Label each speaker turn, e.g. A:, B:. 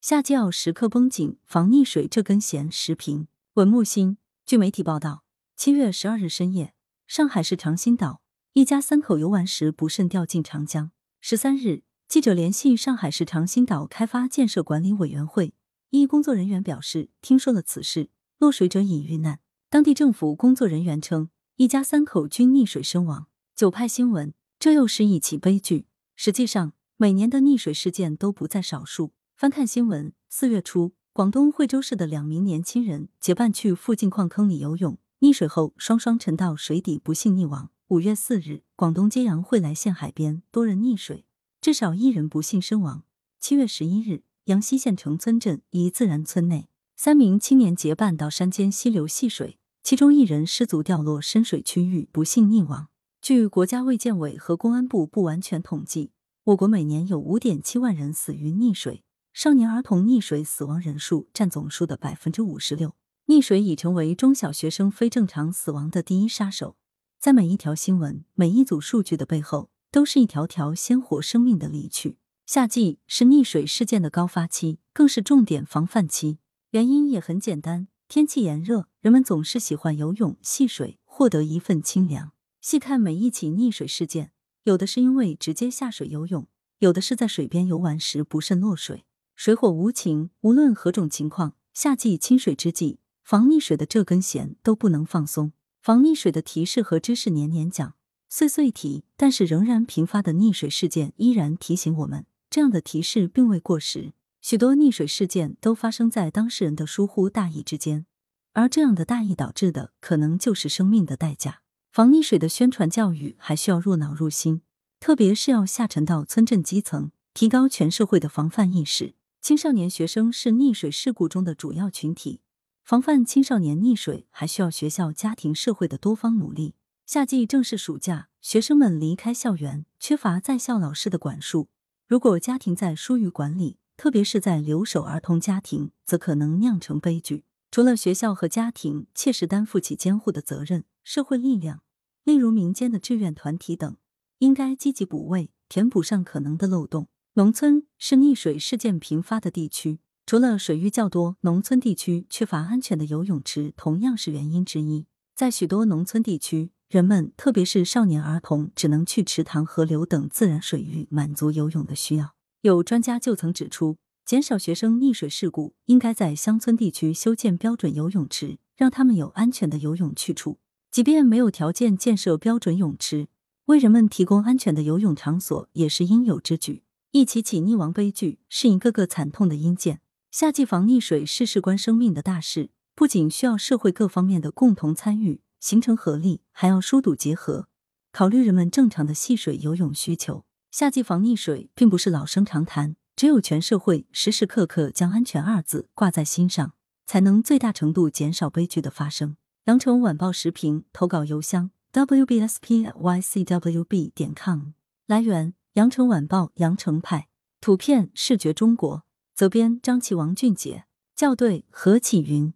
A: 夏季要时刻绷紧防溺水这根弦。时评：文木心。据媒体报道，七月十二日深夜，上海市长兴岛一家三口游玩时不慎掉进长江。十三日，记者联系上海市长兴岛开发建设管理委员会一工作人员表示，听说了此事，落水者已遇难。当地政府工作人员称，一家三口均溺水身亡。九派新闻，这又是一起悲剧。实际上，每年的溺水事件都不在少数。翻看新闻，四月初，广东惠州市的两名年轻人结伴去附近矿坑里游泳，溺水后双双沉到水底，不幸溺亡。五月四日，广东揭阳惠来县海边多人溺水，至少一人不幸身亡。七月十一日，阳西县城村镇一自然村内，三名青年结伴到山间溪流戏水，其中一人失足掉落深水区域，不幸溺亡。据国家卫健委和公安部不完全统计，我国每年有五点七万人死于溺水。少年儿童溺水死亡人数占总数的百分之五十六，溺水已成为中小学生非正常死亡的第一杀手。在每一条新闻、每一组数据的背后，都是一条条鲜活生命的离去。夏季是溺水事件的高发期，更是重点防范期。原因也很简单，天气炎热，人们总是喜欢游泳戏水，获得一份清凉。细看每一起溺水事件，有的是因为直接下水游泳，有的是在水边游玩时不慎落水。水火无情，无论何种情况，夏季清水之际，防溺水的这根弦都不能放松。防溺水的提示和知识年年讲，岁岁提，但是仍然频发的溺水事件依然提醒我们，这样的提示并未过时。许多溺水事件都发生在当事人的疏忽大意之间，而这样的大意导致的，可能就是生命的代价。防溺水的宣传教育还需要入脑入心，特别是要下沉到村镇基层，提高全社会的防范意识。青少年学生是溺水事故中的主要群体，防范青少年溺水还需要学校、家庭、社会的多方努力。夏季正是暑假，学生们离开校园，缺乏在校老师的管束。如果家庭在疏于管理，特别是在留守儿童家庭，则可能酿成悲剧。除了学校和家庭切实担负起监护的责任，社会力量，例如民间的志愿团体等，应该积极补位，填补上可能的漏洞。农村是溺水事件频发的地区，除了水域较多，农村地区缺乏安全的游泳池同样是原因之一。在许多农村地区，人们特别是少年儿童只能去池塘、河流等自然水域满足游泳的需要。有专家就曾指出，减少学生溺水事故，应该在乡村地区修建标准游泳池，让他们有安全的游泳去处。即便没有条件建设标准泳池，为人们提供安全的游泳场所也是应有之举。一起起溺亡悲剧是一个个惨痛的阴间。夏季防溺水是事关生命的大事，不仅需要社会各方面的共同参与，形成合力，还要疏堵结合，考虑人们正常的戏水游泳需求。夏季防溺水并不是老生常谈，只有全社会时时刻刻将安全二字挂在心上，才能最大程度减少悲剧的发生。羊城晚报时评投稿邮箱：wbspycwb 点 com。来源。羊城晚报羊城派图片视觉中国责编张琪王俊杰校对何启云。